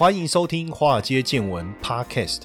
欢迎收听《华尔街见闻》Podcast。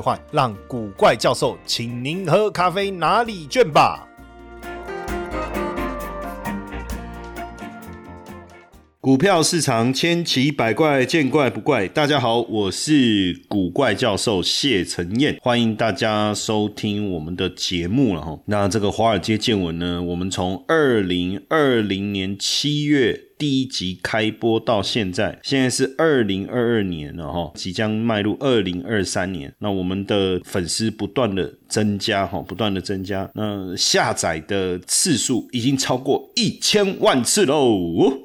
换，让古怪教授请您喝咖啡拿礼券吧。股票市场千奇百怪，见怪不怪。大家好，我是古怪教授谢承彦，欢迎大家收听我们的节目了哈。那这个华尔街见闻呢，我们从二零二零年七月。第一集开播到现在，现在是二零二二年了哈，即将迈入二零二三年。那我们的粉丝不断的增加哈，不断的增加，那下载的次数已经超过一千万次喽！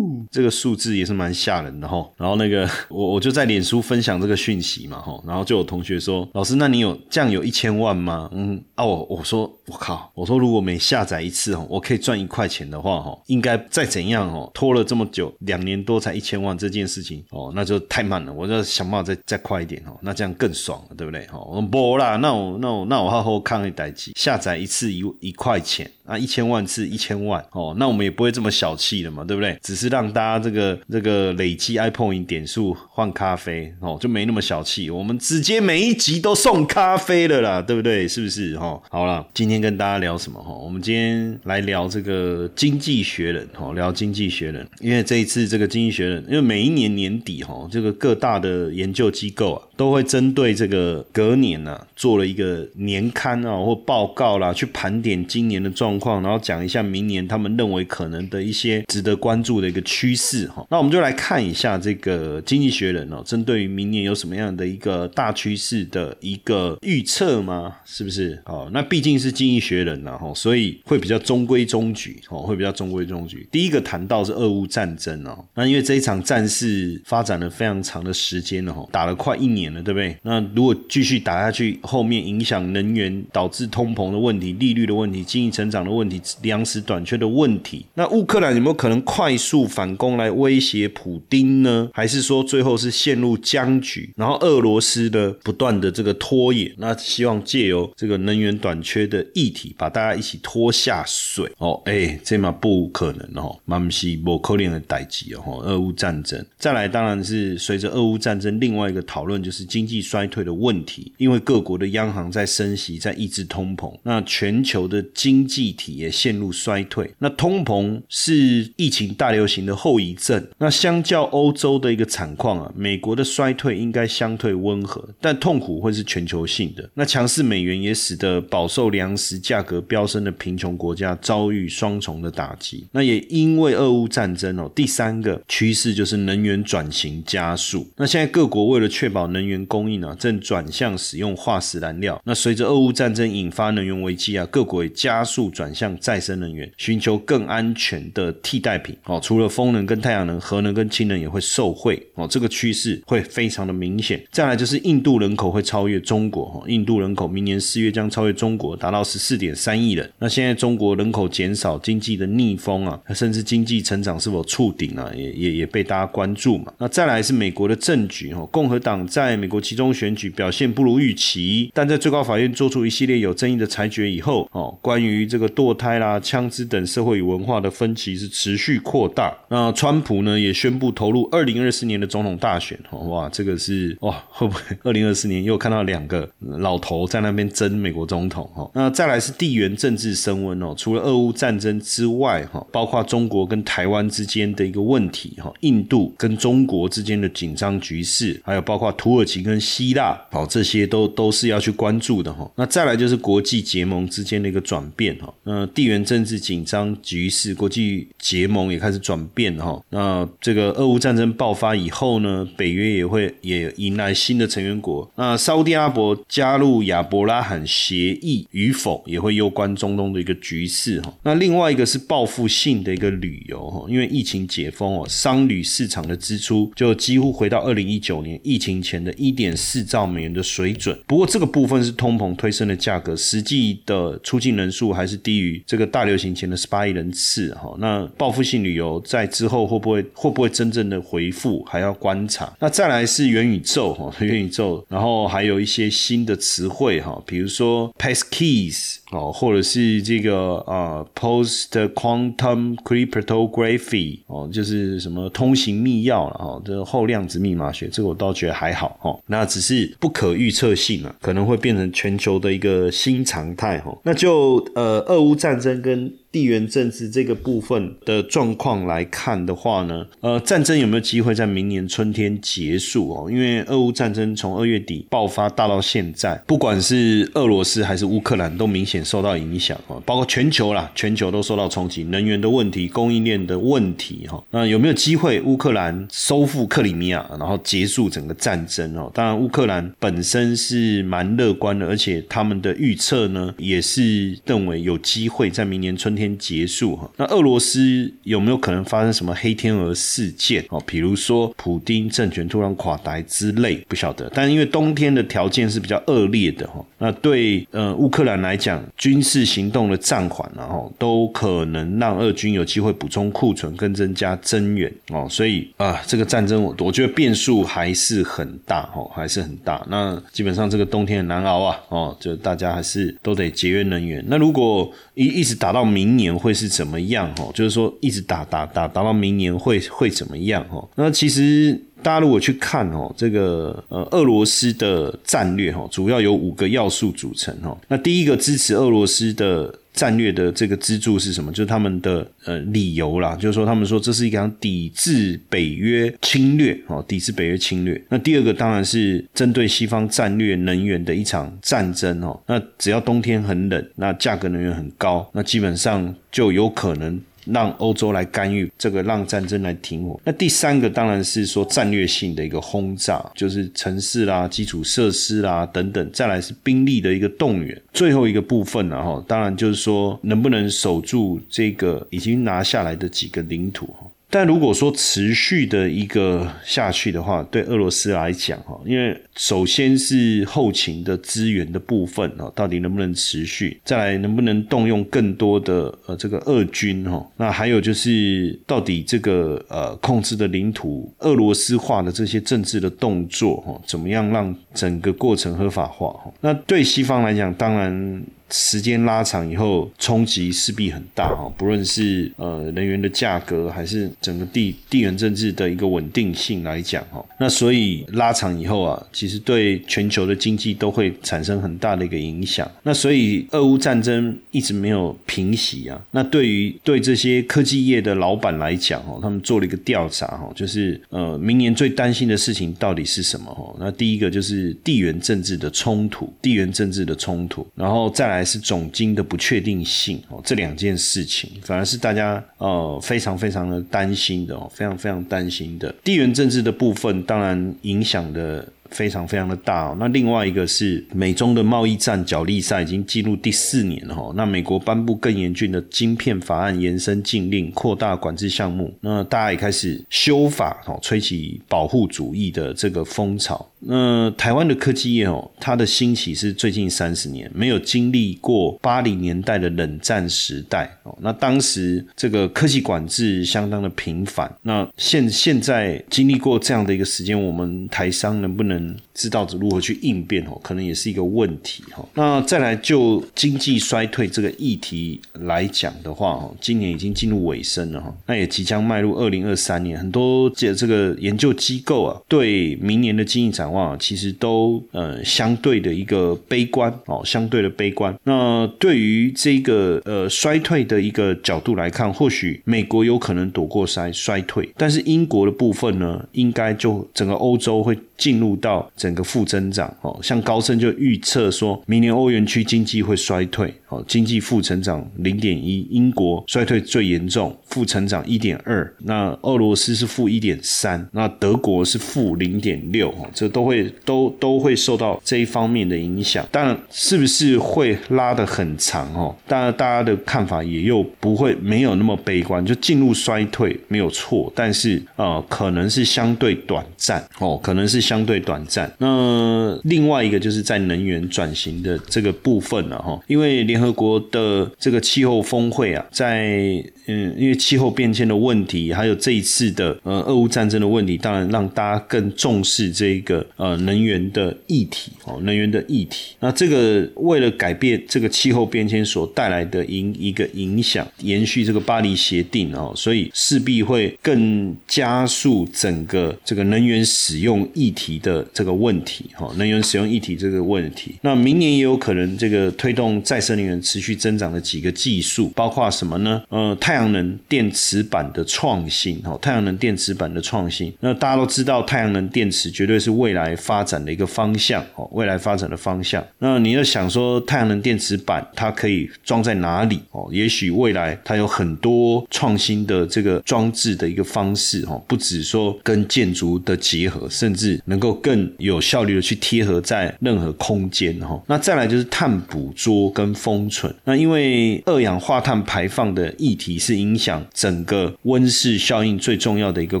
这个数字也是蛮吓人的哈。然后那个 我我就在脸书分享这个讯息嘛哈，然后就有同学说：“老师，那你有这样有一千万吗？”嗯啊，我我说我靠，我说如果每下载一次哦，我可以赚一块钱的话哈，应该再怎样哦。拖了这么久，两年多才一千万这件事情哦，那就太慢了。我就想办法再再快一点哦，那这样更爽了，对不对？哦，我不啦，那我那我那我好好看一台机，下载一次一一块钱。啊，一千万次一千万哦，那我们也不会这么小气了嘛，对不对？只是让大家这个这个累积 iPhone 点数换咖啡哦，就没那么小气。我们直接每一集都送咖啡了啦，对不对？是不是哈？好了，今天跟大家聊什么哈？我们今天来聊这个经济学人哈，聊经济学人，因为这一次这个经济学人，因为每一年年底哈，这个各大的研究机构啊，都会针对这个隔年呢，做了一个年刊啊或报告啦，去盘点今年的状。况，然后讲一下明年他们认为可能的一些值得关注的一个趋势哈。那我们就来看一下这个经济学人哦，针对于明年有什么样的一个大趋势的一个预测吗？是不是？哦，那毕竟是经济学人呐哈，所以会比较中规中矩哦，会比较中规中矩。第一个谈到是俄乌战争哦，那因为这一场战事发展了非常长的时间了哈，打了快一年了，对不对？那如果继续打下去，后面影响能源，导致通膨的问题、利率的问题、经济成长。的问题，粮食短缺的问题，那乌克兰有没有可能快速反攻来威胁普丁呢？还是说最后是陷入僵局？然后俄罗斯的不断的这个拖延，那希望借由这个能源短缺的议题，把大家一起拖下水哦？哎，这嘛不可能哦，马西莫克林的代际哦，俄乌战争。再来，当然是随着俄乌战争，另外一个讨论就是是经济衰退的问题，因为各国的央行在升息，在抑制通膨，那全球的经济。体也陷入衰退，那通膨是疫情大流行的后遗症。那相较欧洲的一个惨况啊，美国的衰退应该相对温和，但痛苦会是全球性的。那强势美元也使得饱受粮食价格飙升的贫穷国家遭遇双重的打击。那也因为俄乌战争哦，第三个趋势就是能源转型加速。那现在各国为了确保能能源供应啊，正转向使用化石燃料。那随着俄乌战争引发能源危机啊，各国也加速转。向再生能源，寻求更安全的替代品。哦，除了风能跟太阳能，核能跟氢能也会受惠。哦，这个趋势会非常的明显。再来就是印度人口会超越中国。哈，印度人口明年四月将超越中国，达到十四点三亿人。那现在中国人口减少，经济的逆风啊，甚至经济成长是否触顶啊，也也也被大家关注嘛。那再来是美国的政局。哈，共和党在美国其中选举表现不如预期，但在最高法院做出一系列有争议的裁决以后，哦，关于这个。堕胎啦、枪支等社会与文化的分歧是持续扩大。那川普呢也宣布投入二零二四年的总统大选。哇，这个是哇，会不会二零二四年又看到两个老头在那边争美国总统？哈，那再来是地缘政治升温哦。除了俄乌战争之外，哈，包括中国跟台湾之间的一个问题，哈，印度跟中国之间的紧张局势，还有包括土耳耳其跟希腊，好，这些都都是要去关注的哈。那再来就是国际结盟之间的一个转变哈。那地缘政治紧张局势，国际结盟也开始转变哈。那这个俄乌战争爆发以后呢，北约也会也迎来新的成员国。那沙地阿拉伯加入亚伯拉罕协议与否，也会攸关中东的一个局势哈。那另外一个是报复性的一个旅游哈，因为疫情解封哦，商旅市场的支出就几乎回到二零一九年疫情前的一点四兆美元的水准。不过这个部分是通膨推升的价格，实际的出境人数还是低于这个大流行前的十八亿人次哈。那报复性旅游在之后会不会会不会真正的回复，还要观察。那再来是元宇宙哈，元宇宙，然后还有一些新的词汇哈，比如说 passkeys。哦，或者是这个啊，post quantum cryptography 哦，就是什么通行密钥了哈，这个后量子密码学，这个我倒觉得还好哦。那只是不可预测性啊，可能会变成全球的一个新常态哈。那就呃，俄乌战争跟地缘政治这个部分的状况来看的话呢，呃，战争有没有机会在明年春天结束哦？因为俄乌战争从二月底爆发大到现在，不管是俄罗斯还是乌克兰，都明显受到影响啊，包括全球啦，全球都受到冲击，能源的问题、供应链的问题哈。那有没有机会乌克兰收复克里米亚，然后结束整个战争哦？当然，乌克兰本身是蛮乐观的，而且他们的预测呢，也是认为有机会在明年春天。结束哈，那俄罗斯有没有可能发生什么黑天鹅事件哦？比如说普丁政权突然垮台之类，不晓得。但因为冬天的条件是比较恶劣的哈，那对呃乌克兰来讲，军事行动的暂缓然后都可能让俄军有机会补充库存跟增加增援哦。所以啊，这个战争我我觉得变数还是很大哦，还是很大。那基本上这个冬天很难熬啊哦，就大家还是都得节约能源。那如果一一直打到明年会是怎么样？哦，就是说一直打打打打到明年会会怎么样？哦，那其实大家如果去看哦，这个呃俄罗斯的战略哈，主要有五个要素组成哦。那第一个支持俄罗斯的。战略的这个支柱是什么？就是他们的呃理由啦，就是说他们说这是一场抵制北约侵略哦，抵制北约侵略。那第二个当然是针对西方战略能源的一场战争哦。那只要冬天很冷，那价格能源很高，那基本上就有可能。让欧洲来干预这个，让战争来停火。那第三个当然是说战略性的一个轰炸，就是城市啦、基础设施啦等等。再来是兵力的一个动员。最后一个部分呢，哈，当然就是说能不能守住这个已经拿下来的几个领土。但如果说持续的一个下去的话，对俄罗斯来讲哈，因为首先是后勤的资源的部分哈，到底能不能持续？再来能不能动用更多的呃这个俄军哈？那还有就是到底这个呃控制的领土俄罗斯化的这些政治的动作哈，怎么样让整个过程合法化哈？那对西方来讲，当然。时间拉长以后，冲击势必很大哈，不论是呃能源的价格，还是整个地地缘政治的一个稳定性来讲哈，那所以拉长以后啊，其实对全球的经济都会产生很大的一个影响。那所以俄乌战争一直没有平息啊。那对于对这些科技业的老板来讲哈，他们做了一个调查哈，就是呃明年最担心的事情到底是什么哈？那第一个就是地缘政治的冲突，地缘政治的冲突，然后再。还是总金的不确定性哦，这两件事情反而是大家呃非常非常的担心的哦，非常非常担心的。地缘政治的部分当然影响的。非常非常的大哦。那另外一个是美中的贸易战角力赛已经进入第四年了哈。那美国颁布更严峻的晶片法案，延伸禁令，扩大管制项目。那大家也开始修法哦，吹起保护主义的这个风潮。那台湾的科技业哦，它的兴起是最近三十年，没有经历过八零年代的冷战时代哦。那当时这个科技管制相当的频繁。那现现在经历过这样的一个时间，我们台商能不能？知道如何去应变哦，可能也是一个问题哈。那再来就经济衰退这个议题来讲的话哈，今年已经进入尾声了哈，那也即将迈入二零二三年。很多这这个研究机构啊，对明年的经济展望其实都呃相对的一个悲观哦，相对的悲观。那对于这个呃衰退的一个角度来看，或许美国有可能躲过衰衰退，但是英国的部分呢，应该就整个欧洲会进入。到整个负增长哦。像高盛就预测说，明年欧元区经济会衰退哦，经济负成长零点一，英国衰退最严重，负成长一点二。那俄罗斯是负一点三，那德国是负零点六哦，这都会都都会受到这一方面的影响。当然，是不是会拉得很长哦？当然，大家的看法也又不会没有那么悲观，就进入衰退没有错，但是呃，可能是相对短暂哦，可能是相对短暂。那另外一个就是在能源转型的这个部分了哈，因为联合国的这个气候峰会啊，在嗯，因为气候变迁的问题，还有这一次的呃俄乌战争的问题，当然让大家更重视这个呃能源的议题哦，能源的议题。那这个为了改变这个气候变迁所带来的影一个影响，延续这个巴黎协定哦，所以势必会更加速整个这个能源使用议题的这个问题哈，能源使用议题这个问题。那明年也有可能这个推动再生能源持续增长的几个技术，包括什么呢？呃，太阳能电池板的创新哈，太阳能电池板的创新。那大家都知道，太阳能电池绝对是未来发展的一个方向哦，未来发展的方向。那你要想说，太阳能电池板它可以装在哪里哦？也许未来它有很多创新的这个装置的一个方式哦，不止说跟建筑的结合，甚至能够更更有效率的去贴合在任何空间哈。那再来就是碳捕捉跟封存。那因为二氧化碳排放的议题是影响整个温室效应最重要的一个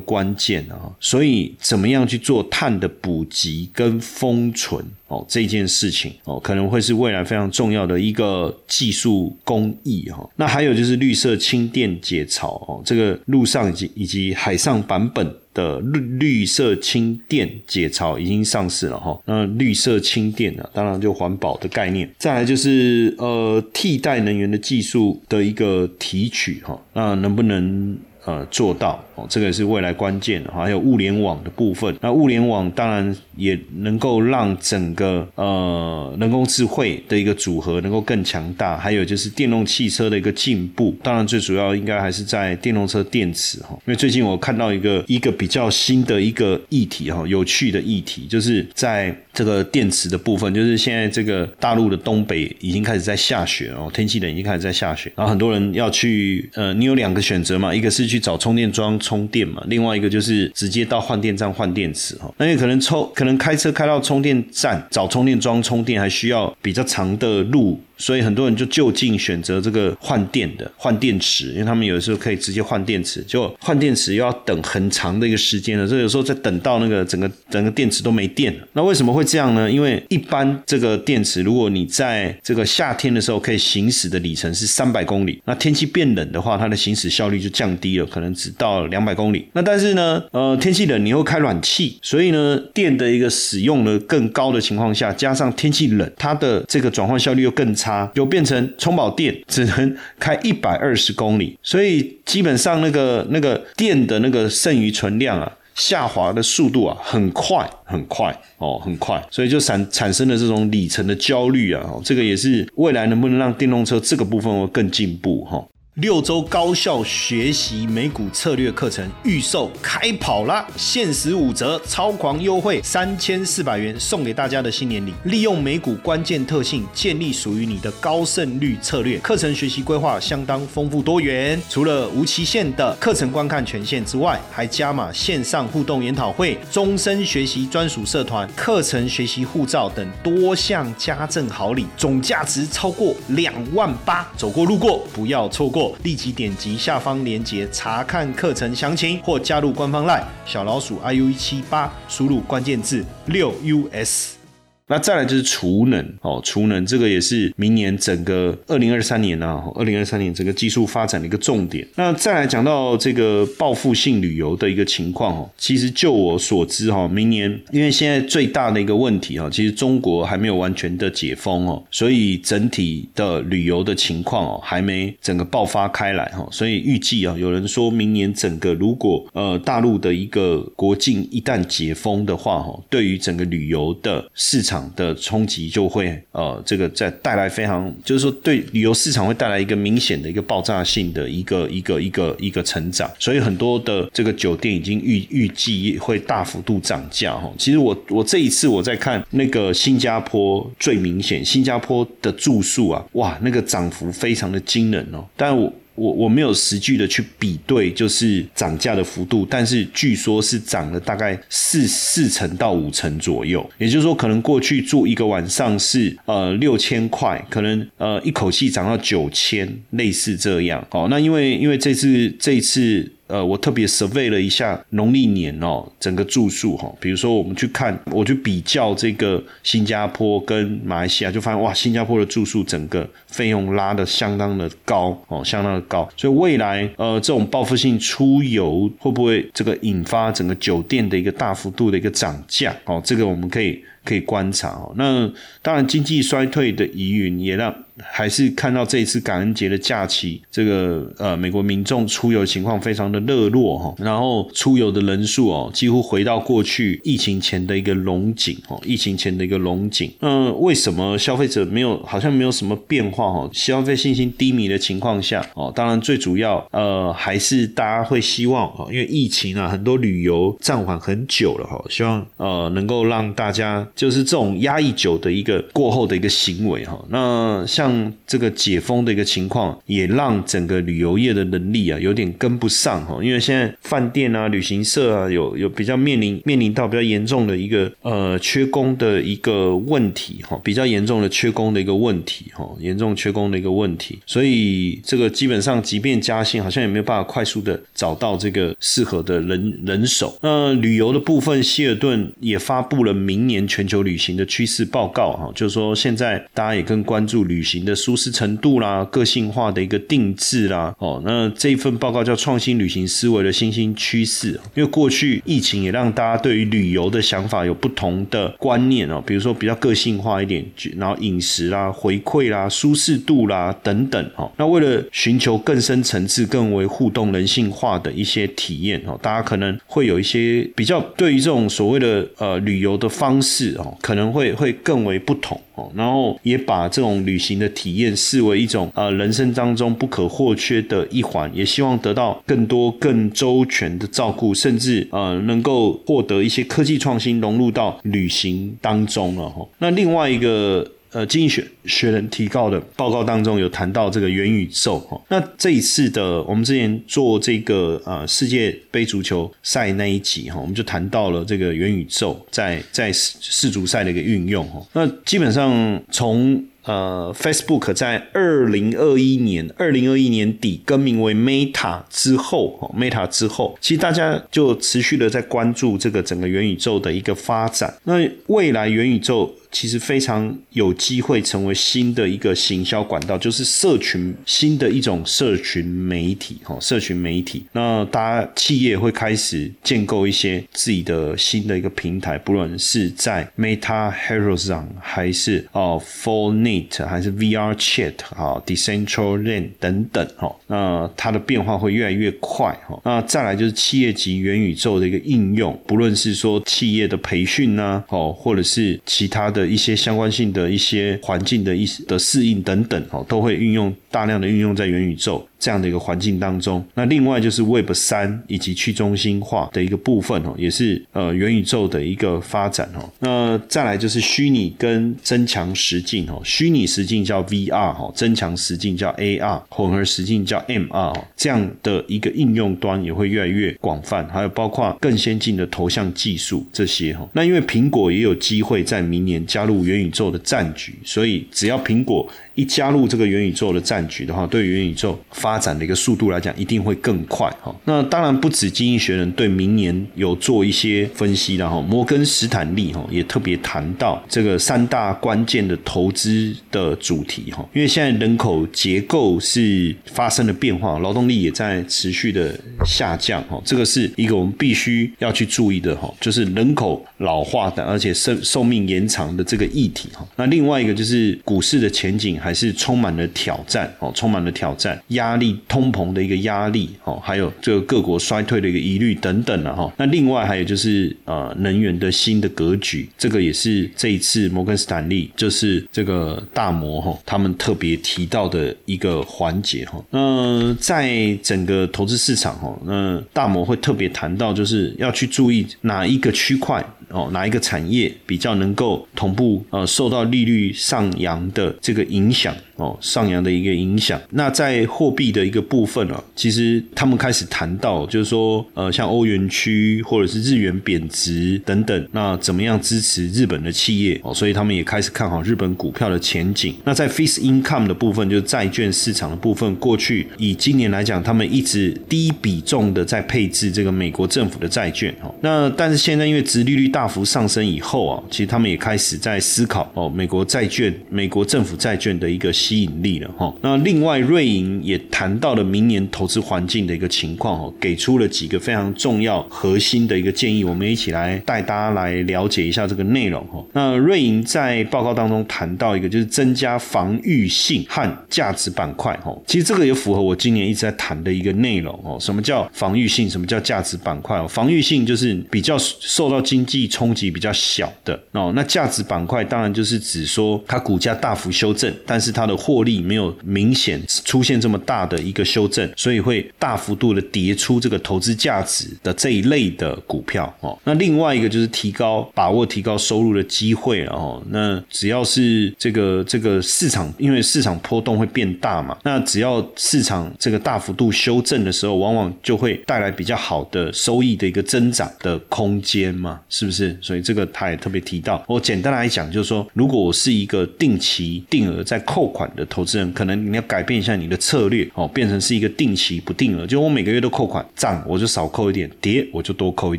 关键啊，所以怎么样去做碳的补给跟封存哦，这件事情哦，可能会是未来非常重要的一个技术工艺哈。那还有就是绿色氢电解槽哦，这个陆上以及以及海上版本。的绿绿色氢电解槽已经上市了哈，那绿色氢电呢，当然就环保的概念。再来就是呃替代能源的技术的一个提取哈，那能不能？呃，做到哦，这个是未来关键。还有物联网的部分，那物联网当然也能够让整个呃人工智慧的一个组合能够更强大。还有就是电动汽车的一个进步，当然最主要应该还是在电动车电池哈。因为最近我看到一个一个比较新的一个议题哈，有趣的议题，就是在这个电池的部分，就是现在这个大陆的东北已经开始在下雪哦，天气冷已经开始在下雪，然后很多人要去呃，你有两个选择嘛，一个是。去找充电桩充电嘛，另外一个就是直接到换电站换电池哈。那也可能抽，可能开车开到充电站找充电桩充电，还需要比较长的路。所以很多人就就近选择这个换电的换电池，因为他们有的时候可以直接换电池，就换电池又要等很长的一个时间了。所以有时候在等到那个整个整个电池都没电了。那为什么会这样呢？因为一般这个电池，如果你在这个夏天的时候可以行驶的里程是三百公里，那天气变冷的话，它的行驶效率就降低了，可能只到两百公里。那但是呢，呃，天气冷你会开暖气，所以呢，电的一个使用的更高的情况下，加上天气冷，它的这个转换效率又更。差就变成充饱电只能开一百二十公里，所以基本上那个那个电的那个剩余存量啊，下滑的速度啊很快很快哦很快，所以就产产生了这种里程的焦虑啊，这个也是未来能不能让电动车这个部分会更进步哈。六周高效学习美股策略课程预售开跑啦！限时五折，超狂优惠，三千四百元送给大家的新年礼。利用美股关键特性，建立属于你的高胜率策略。课程学习规划相当丰富多元，除了无期限的课程观看权限之外，还加码线上互动研讨会、终身学习专属社团、课程学习护照等多项家政好礼，总价值超过两万八。走过路过，不要错过。立即点击下方链接查看课程详情，或加入官方 LINE 小老鼠 iu 一七八，输入关键字六 us。那再来就是储能哦，储能这个也是明年整个二零二三年啊，二零二三年整个技术发展的一个重点。那再来讲到这个报复性旅游的一个情况哦，其实就我所知哈，明年因为现在最大的一个问题哈，其实中国还没有完全的解封哦，所以整体的旅游的情况哦，还没整个爆发开来哈，所以预计啊，有人说明年整个如果呃大陆的一个国境一旦解封的话哈，对于整个旅游的市场。场的冲击就会呃，这个在带来非常，就是说对旅游市场会带来一个明显的一个爆炸性的一个一个一个一个成长，所以很多的这个酒店已经预预计会大幅度涨价哈。其实我我这一次我在看那个新加坡最明显，新加坡的住宿啊，哇，那个涨幅非常的惊人哦，但我。我我没有实际的去比对，就是涨价的幅度，但是据说是涨了大概四四成到五成左右，也就是说，可能过去住一个晚上是呃六千块，可能呃一口气涨到九千，类似这样。哦，那因为因为这次这次。呃，我特别 survey 了一下农历年哦，整个住宿哈，比如说我们去看，我去比较这个新加坡跟马来西亚，就发现哇，新加坡的住宿整个费用拉的相当的高哦，相当的高，所以未来呃这种报复性出游会不会这个引发整个酒店的一个大幅度的一个涨价哦，这个我们可以。可以观察哦，那当然经济衰退的疑云也让还是看到这一次感恩节的假期，这个呃美国民众出游情况非常的热络哈，然后出游的人数哦几乎回到过去疫情前的一个龙井哦，疫情前的一个龙井。那为什么消费者没有好像没有什么变化哈？消费信心低迷的情况下哦，当然最主要呃还是大家会希望哦，因为疫情啊很多旅游暂缓很久了哈，希望呃能够让大家。就是这种压抑久的一个过后的一个行为哈，那像像这个解封的一个情况，也让整个旅游业的能力啊有点跟不上哈，因为现在饭店啊、旅行社啊有有比较面临面临到比较严重的一个呃缺工的一个问题哈，比较严重的缺工的一个问题哈，严重缺工的一个问题，所以这个基本上即便加薪，好像也没有办法快速的找到这个适合的人人手。那旅游的部分，希尔顿也发布了明年。全球旅行的趋势报告，哈，就是说现在大家也更关注旅行的舒适程度啦、个性化的一个定制啦，哦，那这一份报告叫《创新旅行思维的新兴趋势》，因为过去疫情也让大家对于旅游的想法有不同的观念哦，比如说比较个性化一点，然后饮食啦、回馈啦、舒适度啦等等，哈，那为了寻求更深层次、更为互动、人性化的一些体验，哦，大家可能会有一些比较对于这种所谓的呃旅游的方式。哦，可能会会更为不同哦，然后也把这种旅行的体验视为一种呃人生当中不可或缺的一环，也希望得到更多更周全的照顾，甚至呃能够获得一些科技创新融入到旅行当中了哈。那另外一个。呃，经济学学人提告的报告当中有谈到这个元宇宙哈。那这一次的我们之前做这个呃世界杯足球赛那一集哈，我们就谈到了这个元宇宙在在世世足赛的一个运用哈。那基本上从呃 Facebook 在二零二一年二零二一年底更名为 Meta 之后哈，Meta 之后，其实大家就持续的在关注这个整个元宇宙的一个发展。那未来元宇宙。其实非常有机会成为新的一个行销管道，就是社群新的一种社群媒体哈，社群媒体。那大家企业会开始建构一些自己的新的一个平台，不论是在 Meta h e r o 上，还是哦 Fortnite，还是 VR Chat 啊，Decentraland 等等哈。那它的变化会越来越快哈。那再来就是企业级元宇宙的一个应用，不论是说企业的培训呐，哦，或者是其他的。一些相关性的一些环境的一的适应等等哦，都会运用大量的运用在元宇宙。这样的一个环境当中，那另外就是 Web 三以及去中心化的一个部分哦，也是呃元宇宙的一个发展哦。那再来就是虚拟跟增强实境哦，虚拟实境叫 VR 哈，增强实境叫 AR，混合实境叫 MR，这样的一个应用端也会越来越广泛，还有包括更先进的头像技术这些哈。那因为苹果也有机会在明年加入元宇宙的战局，所以只要苹果。一加入这个元宇宙的战局的话，对元宇宙发展的一个速度来讲，一定会更快哈。那当然不止经济学人对明年有做一些分析的哈，摩根斯坦利哈也特别谈到这个三大关键的投资的主题哈。因为现在人口结构是发生了变化，劳动力也在持续的下降哈，这个是一个我们必须要去注意的哈，就是人口老化的而且寿寿命延长的这个议题哈。那另外一个就是股市的前景。还是充满了挑战哦，充满了挑战，压力、通膨的一个压力哦，还有这个各国衰退的一个疑虑等等了哈。那另外还有就是呃，能源的新的格局，这个也是这一次摩根斯坦利就是这个大摩哈，他们特别提到的一个环节哈。那在整个投资市场哈，那大摩会特别谈到，就是要去注意哪一个区块。哦，哪一个产业比较能够同步呃受到利率上扬的这个影响？哦，上扬的一个影响。那在货币的一个部分啊，其实他们开始谈到，就是说呃，像欧元区或者是日元贬值等等，那怎么样支持日本的企业？哦，所以他们也开始看好日本股票的前景。那在 fixed income 的部分，就是债券市场的部分，过去以今年来讲，他们一直低比重的在配置这个美国政府的债券。哦，那但是现在因为殖利率。大幅上升以后啊，其实他们也开始在思考哦，美国债券、美国政府债券的一个吸引力了哈。那另外，瑞银也谈到了明年投资环境的一个情况哦，给出了几个非常重要、核心的一个建议，我们一起来带大家来了解一下这个内容哈。那瑞银在报告当中谈到一个，就是增加防御性和价值板块哈。其实这个也符合我今年一直在谈的一个内容哦。什么叫防御性？什么叫价值板块？防御性就是比较受到经济。冲击比较小的哦，那价值板块当然就是指说它股价大幅修正，但是它的获利没有明显出现这么大的一个修正，所以会大幅度的跌出这个投资价值的这一类的股票哦。那另外一个就是提高把握提高收入的机会哦。那只要是这个这个市场，因为市场波动会变大嘛，那只要市场这个大幅度修正的时候，往往就会带来比较好的收益的一个增长的空间嘛，是不是？所以这个他也特别提到。我简单来讲，就是说，如果我是一个定期定额在扣款的投资人，可能你要改变一下你的策略哦，变成是一个定期不定额，就我每个月都扣款，涨我就少扣一点，跌我就多扣一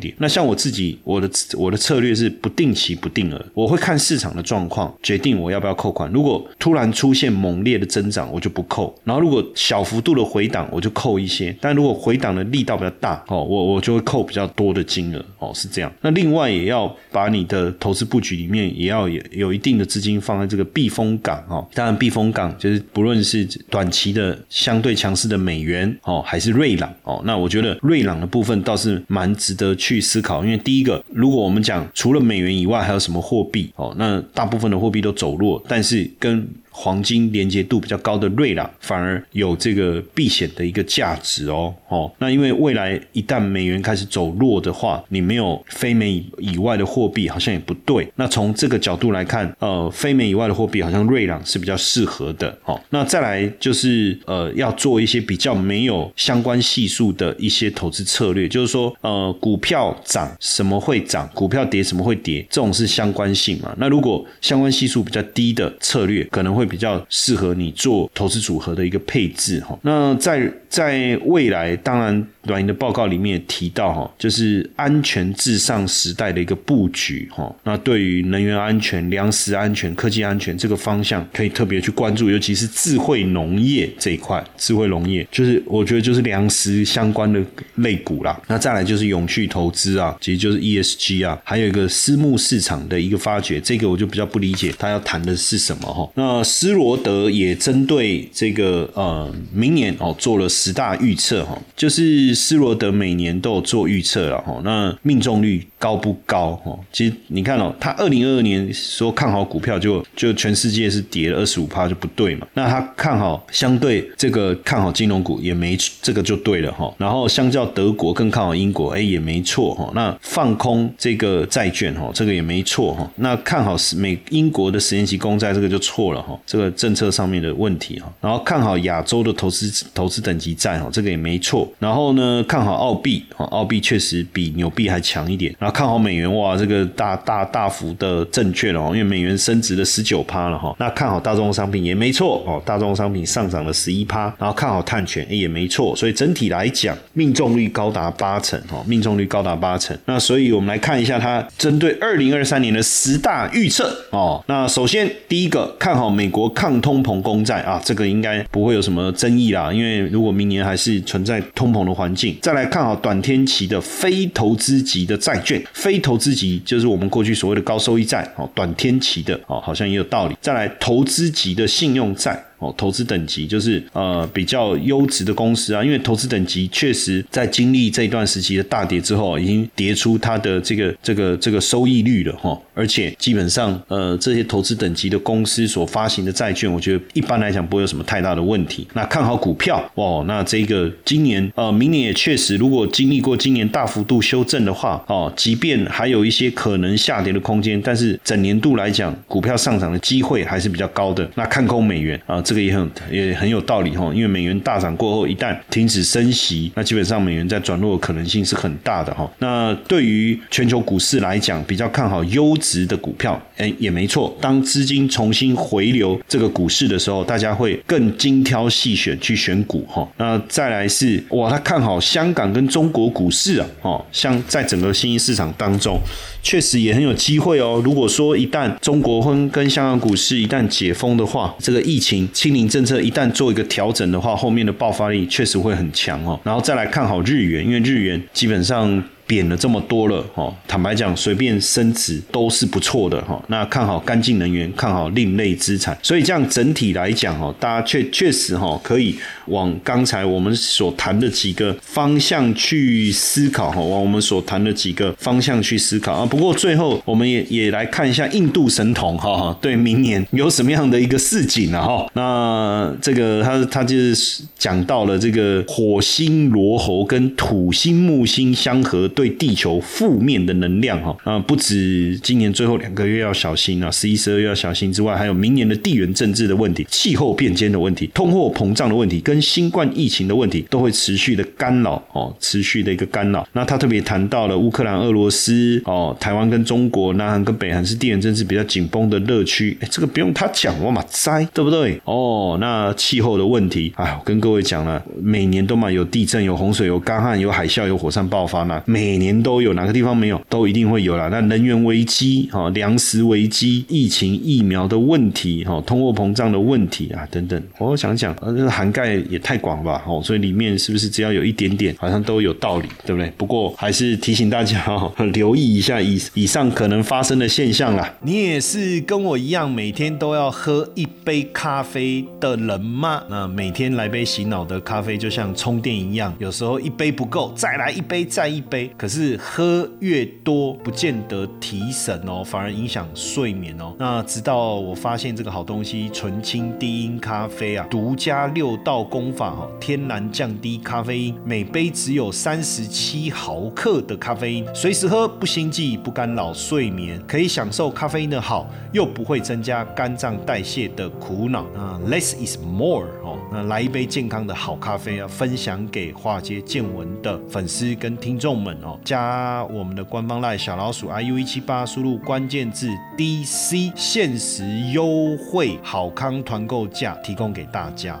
点。那像我自己，我的我的策略是不定期不定额，我会看市场的状况决定我要不要扣款。如果突然出现猛烈的增长，我就不扣；然后如果小幅度的回档，我就扣一些。但如果回档的力道比较大哦，我我就会扣比较多的金额哦，是这样。那另外也要。把你的投资布局里面也要有有一定的资金放在这个避风港哦。当然，避风就是不论是短期的相对强势的美元哦，还是瑞朗哦。那我觉得瑞朗的部分倒是蛮值得去思考，因为第一个，如果我们讲除了美元以外还有什么货币哦，那大部分的货币都走弱，但是跟黄金连接度比较高的瑞郎反而有这个避险的一个价值哦哦，那因为未来一旦美元开始走弱的话，你没有非美以外的货币好像也不对。那从这个角度来看，呃，非美以外的货币好像瑞郎是比较适合的哦。那再来就是呃，要做一些比较没有相关系数的一些投资策略，就是说呃，股票涨什么会涨，股票跌什么会跌，这种是相关性嘛。那如果相关系数比较低的策略，可能会。比较适合你做投资组合的一个配置哈。那在在未来，当然。软银的报告里面也提到哈，就是安全至上时代的一个布局哈。那对于能源安全、粮食安全、科技安全这个方向，可以特别去关注，尤其是智慧农业这一块。智慧农业就是我觉得就是粮食相关的类股啦。那再来就是永续投资啊，其实就是 ESG 啊，还有一个私募市场的一个发掘，这个我就比较不理解他要谈的是什么哈。那斯罗德也针对这个呃明年哦做了十大预测哈，就是。斯罗德每年都有做预测了哈，那命中率高不高哈？其实你看哦，他二零二二年说看好股票，就就全世界是跌了二十五趴就不对嘛。那他看好相对这个看好金融股也没这个就对了哈。然后相较德国更看好英国，哎也没错哈。那放空这个债券哈，这个也没错哈。那看好美英国的十年期公债这个就错了哈，这个政策上面的问题哈。然后看好亚洲的投资投资等级债哈，这个也没错。然后呢？看好澳币啊，澳币确实比纽币还强一点。然后看好美元，哇，这个大大大幅的正确了哦，因为美元升值了十九趴了哈。那看好大众商品也没错哦，大众商品上涨了十一趴。然后看好碳权也没错，所以整体来讲，命中率高达八成哈，命中率高达八成。那所以我们来看一下它针对二零二三年的十大预测哦。那首先第一个看好美美国抗通膨公债啊，这个应该不会有什么争议啦，因为如果明年还是存在通膨的环境，再来看好短天期的非投资级的债券，非投资级就是我们过去所谓的高收益债哦，短天期的哦，好像也有道理。再来投资级的信用债。哦，投资等级就是呃比较优质的公司啊，因为投资等级确实在经历这一段时期的大跌之后，已经跌出它的这个这个这个收益率了哈，而且基本上呃这些投资等级的公司所发行的债券，我觉得一般来讲不会有什么太大的问题。那看好股票哦，那这个今年呃明年也确实，如果经历过今年大幅度修正的话哦，即便还有一些可能下跌的空间，但是整年度来讲，股票上涨的机会还是比较高的。那看空美元啊。这个也很也很有道理哈，因为美元大涨过后，一旦停止升息，那基本上美元在转弱的可能性是很大的哈。那对于全球股市来讲，比较看好优质的股票，哎，也没错。当资金重新回流这个股市的时候，大家会更精挑细选去选股哈。那再来是哇，他看好香港跟中国股市啊，哦，像在整个新兴市场当中。确实也很有机会哦。如果说一旦中国跟跟香港股市一旦解封的话，这个疫情清零政策一旦做一个调整的话，后面的爆发力确实会很强哦。然后再来看好日元，因为日元基本上。贬了这么多了，哈，坦白讲，随便升值都是不错的，哈。那看好干净能源，看好另类资产，所以这样整体来讲，哈，大家确确实哈，可以往刚才我们所谈的几个方向去思考，哈，往我们所谈的几个方向去思考啊。不过最后，我们也也来看一下印度神童，哈，对明年有什么样的一个市景啊，哈。那这个他他就是讲到了这个火星罗喉跟土星木星相合。对地球负面的能量哈啊，不止今年最后两个月要小心啊，十一、十二月要小心之外，还有明年的地缘政治的问题、气候变迁的问题、通货膨胀的问题，跟新冠疫情的问题，都会持续的干扰哦，持续的一个干扰。那他特别谈到了乌克兰、俄罗斯哦，台湾跟中国、南韩跟北韩是地缘政治比较紧绷的热区，哎，这个不用他讲，我嘛栽，对不对？哦，那气候的问题，哎，我跟各位讲了，每年都嘛有地震、有洪水、有干旱、有海啸、有火山爆发呢，每每年都有，哪个地方没有，都一定会有啦。那能源危机、哈粮食危机、疫情、疫苗的问题、哈通货膨胀的问题啊等等，我想想，呃，这个涵盖也太广吧，哦，所以里面是不是只要有一点点，好像都有道理，对不对？不过还是提醒大家哈，留意一下以以上可能发生的现象啦。你也是跟我一样，每天都要喝一杯咖啡的人吗？那每天来杯洗脑的咖啡，就像充电一样，有时候一杯不够，再来一杯，再一杯。可是喝越多，不见得提神哦，反而影响睡眠哦。那直到我发现这个好东西——纯青低因咖啡啊，独家六道功法哦，天然降低咖啡因，每杯只有三十七毫克的咖啡因，随时喝不心悸，不干扰睡眠，可以享受咖啡因的好，又不会增加肝脏代谢的苦恼。啊，less is more 哦，那来一杯健康的好咖啡啊，分享给化街见闻的粉丝跟听众们。加我们的官方赖小老鼠 iu 一七八，输入关键字 DC，限时优惠好康团购价提供给大家。